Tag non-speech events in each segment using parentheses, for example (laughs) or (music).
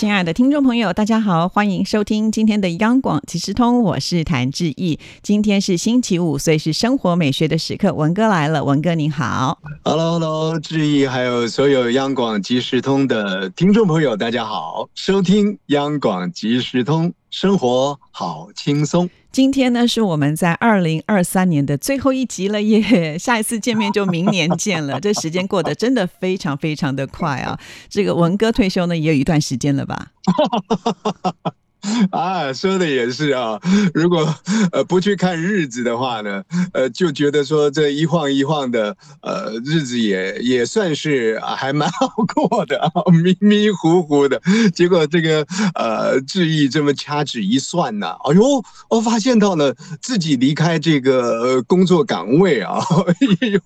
亲爱的听众朋友，大家好，欢迎收听今天的央广即时通，我是谭志毅。今天是星期五，所以是生活美学的时刻。文哥来了，文哥您好，Hello，Hello，志毅，还有所有央广即时通的听众朋友，大家好，收听央广即时通。生活好轻松。今天呢，是我们在二零二三年的最后一集了耶！(laughs) 下一次见面就明年见了。(laughs) 这时间过得真的非常非常的快啊！这个文哥退休呢，也有一段时间了吧？(laughs) (laughs) 啊，说的也是啊。如果呃不去看日子的话呢，呃就觉得说这一晃一晃的，呃日子也也算是啊还蛮 (laughs) 好过的，迷迷糊糊的。结果这个呃志毅这么掐指一算呢，哎呦，我发现到了自己离开这个呃工作岗位啊，(laughs) 也有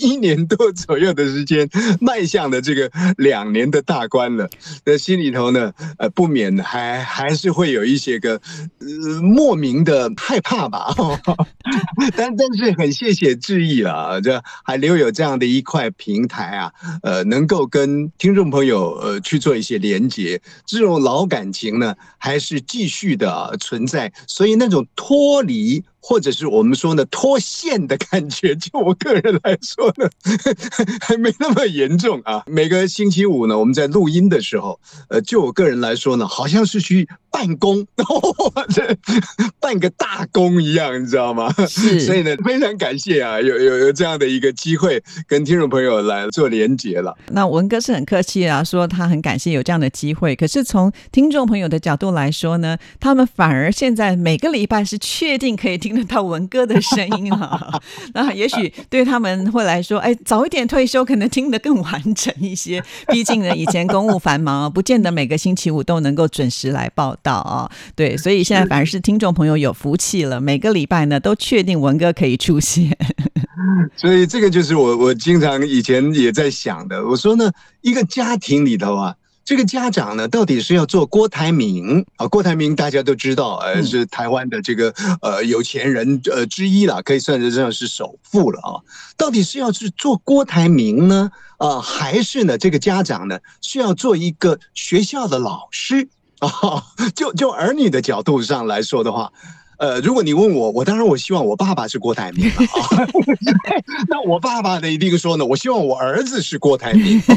一年多左右的时间，迈向了这个两年的大关了。那心里头呢，呃不免还还是。会有一些个呃莫名的害怕吧，(laughs) 但但是很谢谢志毅啊，这还留有这样的一块平台啊，呃，能够跟听众朋友呃去做一些连接，这种老感情呢还是继续的存在，所以那种脱离。或者是我们说呢脱线的感觉，就我个人来说呢，(laughs) 还没那么严重啊。每个星期五呢，我们在录音的时候，呃，就我个人来说呢，好像是去办公，(laughs) 这办个大工一样，你知道吗？所以呢，非常感谢啊，有有有这样的一个机会跟听众朋友来做连接了。那文哥是很客气啊，说他很感谢有这样的机会。可是从听众朋友的角度来说呢，他们反而现在每个礼拜是确定可以听。听得到文哥的声音啊，(laughs) 那也许对他们会来说，哎，早一点退休可能听得更完整一些。(laughs) 毕竟呢，以前公务繁忙，不见得每个星期五都能够准时来报道啊。对，所以现在反而是听众朋友有福气了，每个礼拜呢都确定文哥可以出现。(laughs) 所以这个就是我我经常以前也在想的。我说呢，一个家庭里头啊。这个家长呢，到底是要做郭台铭啊？郭台铭大家都知道，呃，是台湾的这个呃有钱人呃之一了，可以算得上是首富了啊。到底是要去做郭台铭呢？啊，还是呢这个家长呢是要做一个学校的老师啊？就就儿女的角度上来说的话。呃，如果你问我，我当然我希望我爸爸是郭台铭啊。(laughs) 那我爸爸呢一定说呢，我希望我儿子是郭台铭。(laughs)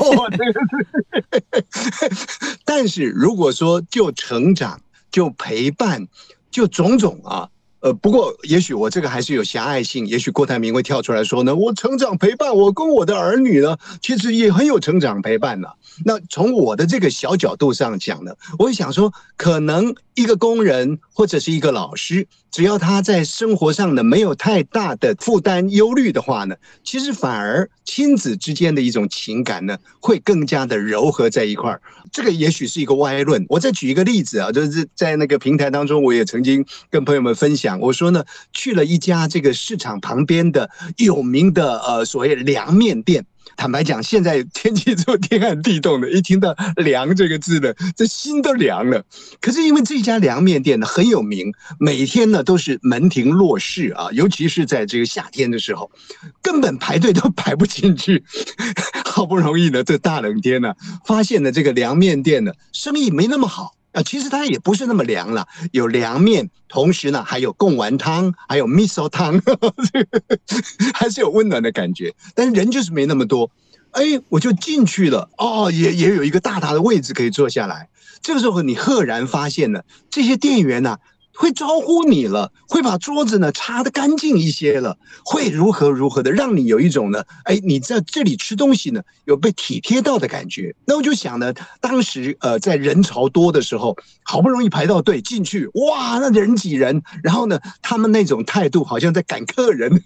(laughs) 但是如果说就成长、就陪伴、就种种啊。呃，不过也许我这个还是有狭隘性，也许郭台铭会跳出来说呢，我成长陪伴，我跟我的儿女呢，其实也很有成长陪伴呢。那从我的这个小角度上讲呢，我想说，可能一个工人或者是一个老师，只要他在生活上呢没有太大的负担忧虑的话呢，其实反而亲子之间的一种情感呢，会更加的柔和在一块儿。这个也许是一个歪论。我再举一个例子啊，就是在那个平台当中，我也曾经跟朋友们分享。我说呢，去了一家这个市场旁边的有名的呃所谓凉面店。坦白讲，现在天气这么天寒地冻的，一听到“凉”这个字呢，这心都凉了。可是因为这家凉面店呢很有名，每天呢都是门庭若市啊，尤其是在这个夏天的时候，根本排队都排不进去。(laughs) 好不容易呢，这大冷天呢，发现了这个凉面店呢生意没那么好。啊，其实它也不是那么凉了，有凉面，同时呢还有贡丸汤，还有 miso 汤，(laughs) 还是有温暖的感觉。但是人就是没那么多，哎，我就进去了，哦，也也有一个大大的位置可以坐下来。这个时候你赫然发现了，这些店员呢。会招呼你了，会把桌子呢擦得干净一些了，会如何如何的，让你有一种呢，哎，你在这里吃东西呢，有被体贴到的感觉。那我就想呢，当时呃在人潮多的时候，好不容易排到队进去，哇，那人挤人，然后呢，他们那种态度好像在赶客人，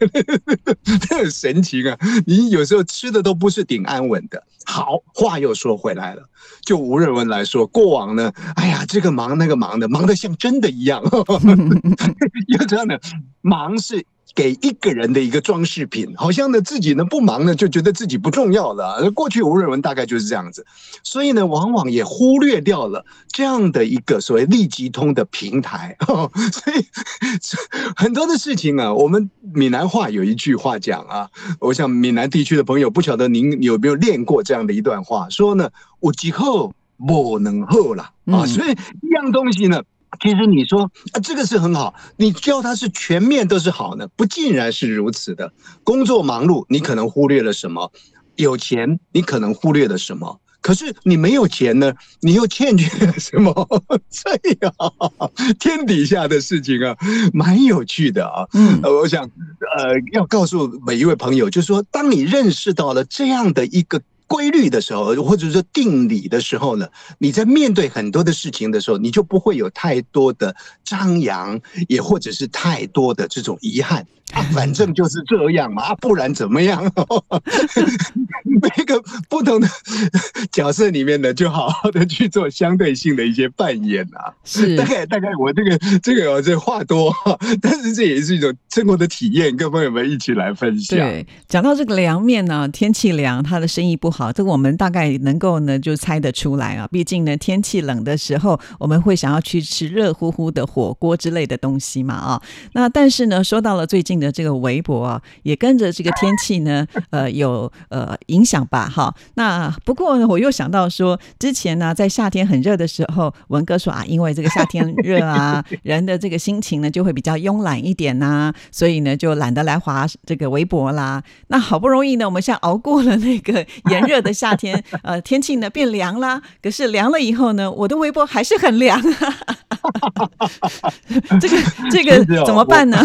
(laughs) 很神奇啊。你有时候吃的都不是顶安稳的。好话又说回来了，就吴瑞文来说，过往呢，哎呀，这个忙那个忙的，忙得像真的一样。(laughs) 有这样的忙是给一个人的一个装饰品，好像呢自己呢不忙呢就觉得自己不重要了。过去吴瑞文大概就是这样子，所以呢往往也忽略掉了这样的一个所谓利即通的平台。(laughs) 所以很多的事情啊，我们闽南话有一句话讲啊，我想闽南地区的朋友不晓得您有没有练过这样的一段话，说呢我几后不能后了啊，所以一样东西呢。其实你说啊，这个是很好，你教他是全面都是好呢，不尽然是如此的。工作忙碌，你可能忽略了什么？有钱，你可能忽略了什么？可是你没有钱呢，你又欠缺了什么？(laughs) 这样天底下的事情啊，蛮有趣的啊。嗯，我想呃，要告诉每一位朋友，就是说，当你认识到了这样的一个。规律的时候，或者说定理的时候呢，你在面对很多的事情的时候，你就不会有太多的张扬，也或者是太多的这种遗憾。啊，反正就是这样嘛，不然怎么样？(laughs) 每个不同的角色里面呢，就好好的去做相对性的一些扮演啊。是，大概大概我这个这个这话多，但是这也是一种生活的体验，跟朋友们一起来分享。对，讲到这个凉面呢，天气凉，他的生意不好，这个我们大概能够呢就猜得出来啊。毕竟呢，天气冷的时候，我们会想要去吃热乎乎的火锅之类的东西嘛啊。那但是呢，说到了最近。的这个微博啊，也跟着这个天气呢，(laughs) 呃，有呃影响吧，哈。那不过呢，我又想到说，之前呢，在夏天很热的时候，文哥说啊，因为这个夏天热啊，(laughs) 人的这个心情呢就会比较慵懒一点呐，所以呢就懒得来划这个微博啦。那好不容易呢，我们现在熬过了那个炎热的夏天，呃，天气呢变凉啦。可是凉了以后呢，我的微博还是很凉啊，(laughs) 这个这个怎么办呢？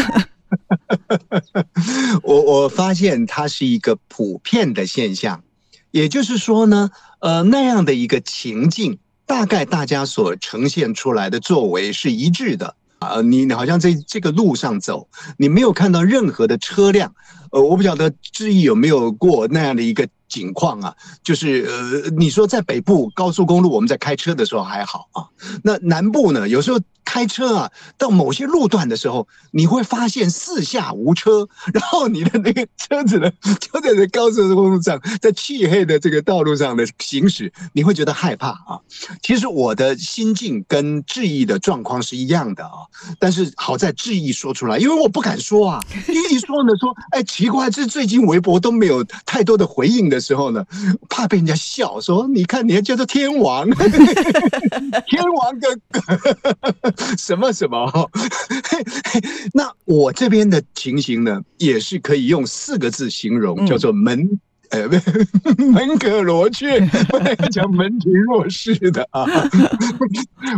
(laughs) 我我发现它是一个普遍的现象，也就是说呢，呃，那样的一个情境，大概大家所呈现出来的作为是一致的啊。你好像在这个路上走，你没有看到任何的车辆，呃，我不晓得志毅有没有过那样的一个景况啊？就是呃，你说在北部高速公路，我们在开车的时候还好啊，那南部呢，有时候。开车啊，到某些路段的时候，你会发现四下无车，(laughs) 然后你的那个车子呢，就在这高速公路上，在漆黑的这个道路上的行驶，你会觉得害怕啊。其实我的心境跟志毅的状况是一样的啊，但是好在志毅说出来，因为我不敢说啊，因为一说呢，说哎奇怪，这最近微博都没有太多的回应的时候呢，怕被人家笑说，你看你还叫做天王，(laughs) 天王哥哥。(laughs) 什么什么？(laughs) 那我这边的情形呢，也是可以用四个字形容，叫做门呃门可罗雀，不能讲门庭若市的啊。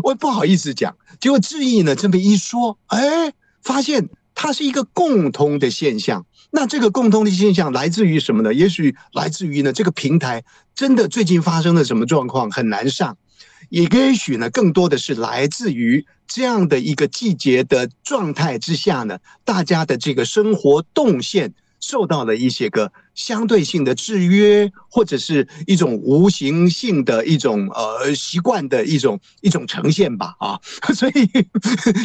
我不好意思讲，结果志毅呢这么一说，哎，发现它是一个共通的现象。那这个共通的现象来自于什么呢？也许来自于呢这个平台真的最近发生了什么状况，很难上。也也许呢，更多的是来自于这样的一个季节的状态之下呢，大家的这个生活动线受到了一些个相对性的制约，或者是一种无形性的一种呃习惯的一种一种呈现吧啊，(laughs) 所以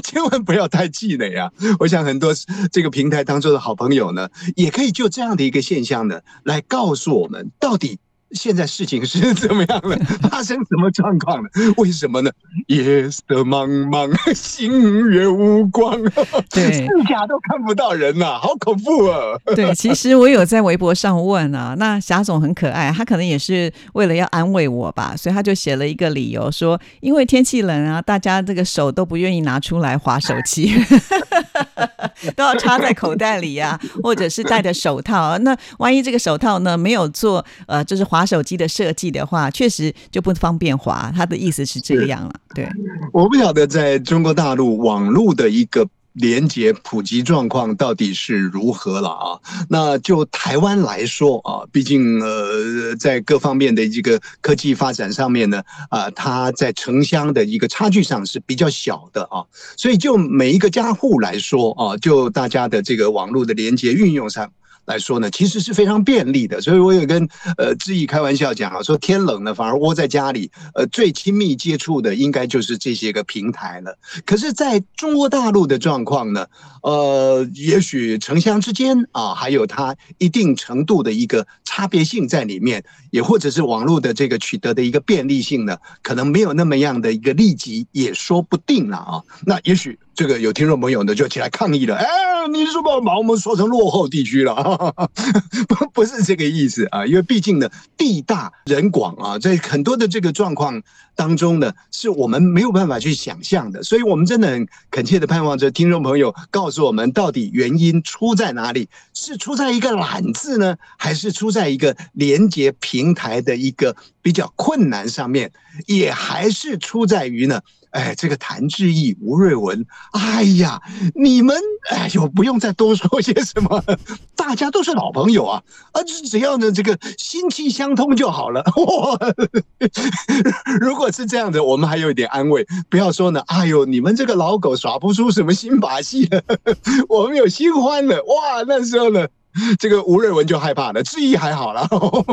千万不要太气馁啊！我想很多这个平台当中的好朋友呢，也可以就这样的一个现象呢，来告诉我们到底。现在事情是怎么样了？(laughs) 发生什么状况了？为什么呢？夜色茫茫，星月无光，对，四甲都看不到人呐，好恐怖啊！对，其实我有在微博上问啊，那霞总很可爱，他可能也是为了要安慰我吧，所以他就写了一个理由说，因为天气冷啊，大家这个手都不愿意拿出来划手机，(laughs) (laughs) 都要插在口袋里呀，(laughs) 或者是戴着手套。那万一这个手套呢没有做呃，就是滑。手机的设计的话，确实就不方便滑。他的意思是这个样了。对，我不晓得在中国大陆网络的一个连接普及状况到底是如何了啊？那就台湾来说啊，毕竟呃，在各方面的这个科技发展上面呢，啊，它在城乡的一个差距上是比较小的啊。所以就每一个家户来说啊，就大家的这个网络的连接运用上。来说呢，其实是非常便利的。所以我有跟呃志毅开玩笑讲啊，说天冷了反而窝在家里，呃，最亲密接触的应该就是这些个平台了。可是，在中国大陆的状况呢，呃，也许城乡之间啊，还有它一定程度的一个差别性在里面，也或者是网络的这个取得的一个便利性呢，可能没有那么样的一个利己，也说不定了啊。那也许。这个有听众朋友呢，就起来抗议了。哎，你是不是把我们说成落后地区了？(laughs) 不，不是这个意思啊。因为毕竟呢，地大人广啊，在很多的这个状况当中呢，是我们没有办法去想象的。所以我们真的很恳切的盼望着听众朋友告诉我们，到底原因出在哪里？是出在一个懒字呢，还是出在一个连接平台的一个比较困难上面？也还是出在于呢？哎，这个谭志毅、吴瑞文，哎呀，你们哎呦，不用再多说些什么，大家都是老朋友啊，啊，只要呢这个心气相通就好了。(laughs) 如果是这样的，我们还有一点安慰，不要说呢，哎呦，你们这个老狗耍不出什么新把戏了，(laughs) 我们有新欢了，哇，那时候呢。这个吴瑞文就害怕了，志毅还好了，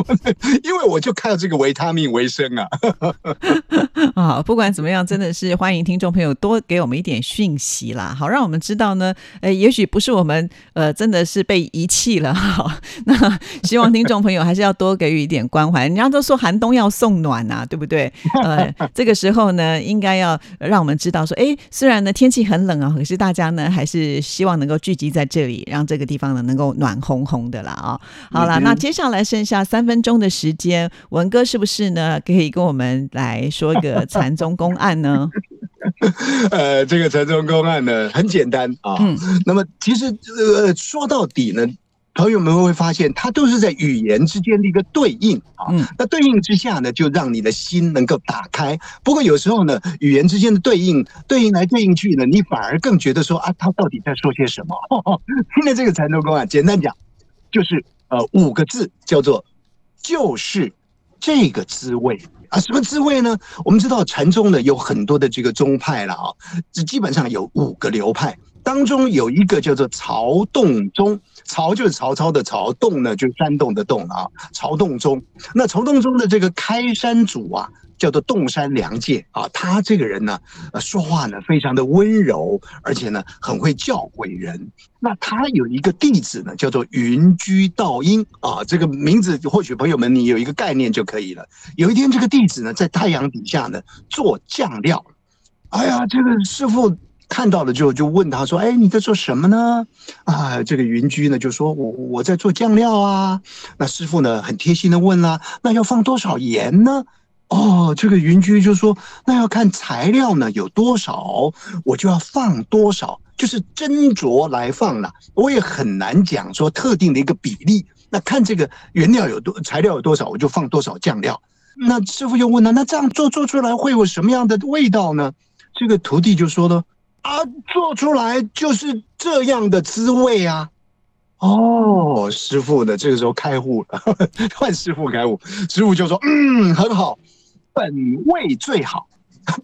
(laughs) 因为我就靠这个维他命为生啊。(laughs) 啊，不管怎么样，真的是欢迎听众朋友多给我们一点讯息啦，好让我们知道呢。呃，也许不是我们呃真的是被遗弃了，好，那希望听众朋友还是要多给予一点关怀。人家都说寒冬要送暖呐，对不对？呃，这个时候呢，应该要让我们知道说，哎，虽然呢天气很冷啊，可是大家呢还是希望能够聚集在这里，让这个地方呢能够暖。红红的啦啊，好了，那接下来剩下三分钟的时间，文哥是不是呢？可以跟我们来说一个禅宗公案呢？(laughs) 呃，这个禅宗公案呢很简单啊，嗯，那么其实呃说到底呢。朋友们会发现，它都是在语言之间的一个对应啊。那对应之下呢，就让你的心能够打开。不过有时候呢，语言之间的对应，对应来对应去呢，你反而更觉得说啊，他到底在说些什么？(laughs) 听了这个禅宗公啊，简单讲，就是呃五个字，叫做就是这个滋味啊。什么滋味呢？我们知道禅宗呢有很多的这个宗派了啊，这基本上有五个流派。当中有一个叫做曹洞宗，曹就是曹操的曹，洞呢就是山洞的洞啊。曹洞宗，那曹洞宗的这个开山祖啊，叫做洞山良介啊。他这个人呢，呃，说话呢非常的温柔，而且呢很会教诲人。那他有一个弟子呢，叫做云居道英啊。这个名字或许朋友们你有一个概念就可以了。有一天，这个弟子呢在太阳底下呢做酱料，哎呀，这个师傅。看到了之后，就问他说：“哎，你在做什么呢？”啊，这个云居呢就说：“我我在做酱料啊。”那师傅呢很贴心的问啦：“那要放多少盐呢？”哦，这个云居就说：“那要看材料呢有多少，我就要放多少，就是斟酌来放了。我也很难讲说特定的一个比例。那看这个原料有多，材料有多少，我就放多少酱料。那师傅又问了：“那这样做做出来会有什么样的味道呢？”这个徒弟就说了。啊，做出来就是这样的滋味啊！哦，师傅呢？这个时候开悟了，(laughs) 换师傅开悟，师傅就说：“嗯，很好，本味最好，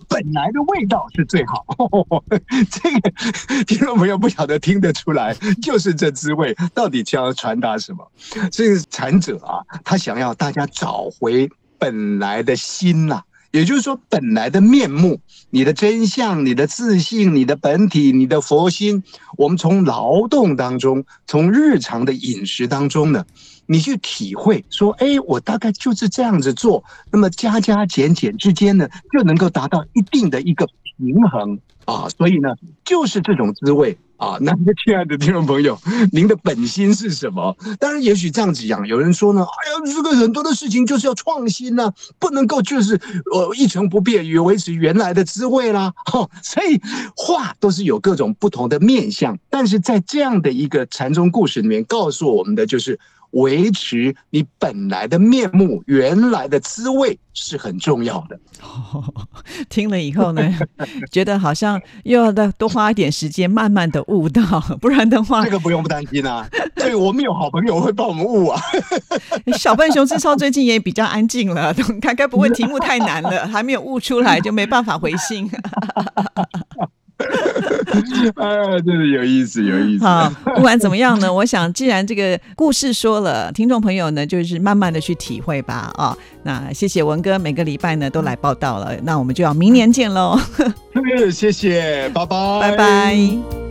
本来的味道是最好。(laughs) ”这个听众朋友不晓得听得出来，就是这滋味到底想要传达什么？这个禅者啊，他想要大家找回本来的心呐。也就是说，本来的面目、你的真相、你的自信、你的本体、你的佛心，我们从劳动当中，从日常的饮食当中呢，你去体会，说，哎，我大概就是这样子做，那么加加减减之间呢，就能够达到一定的一个平衡啊，所以呢，就是这种滋味。啊，那亲爱的听众朋友，您的本心是什么？当然，也许这样子讲，有人说呢，哎呀，这个很多的事情就是要创新呢，不能够就是呃一成不变，也维持原来的滋味啦。哈，所以话都是有各种不同的面相，但是在这样的一个禅宗故事里面，告诉我们的就是。维持你本来的面目、原来的滋味是很重要的。(laughs) 听了以后呢，(laughs) 觉得好像又要再多花一点时间，慢慢的悟到，不然的话，这个不用不担心啊。(laughs) 对，我们有好朋友会帮我们悟啊。小笨熊志超最近也比较安静了，该该不会题目太难了，还没有悟出来就没办法回信。啊，(laughs) 真的有意思，有意思。好，不管怎么样呢，(laughs) 我想既然这个故事说了，听众朋友呢，就是慢慢的去体会吧。啊，那谢谢文哥，每个礼拜呢都来报道了，那我们就要明年见喽。(laughs) 谢谢，拜拜，拜拜。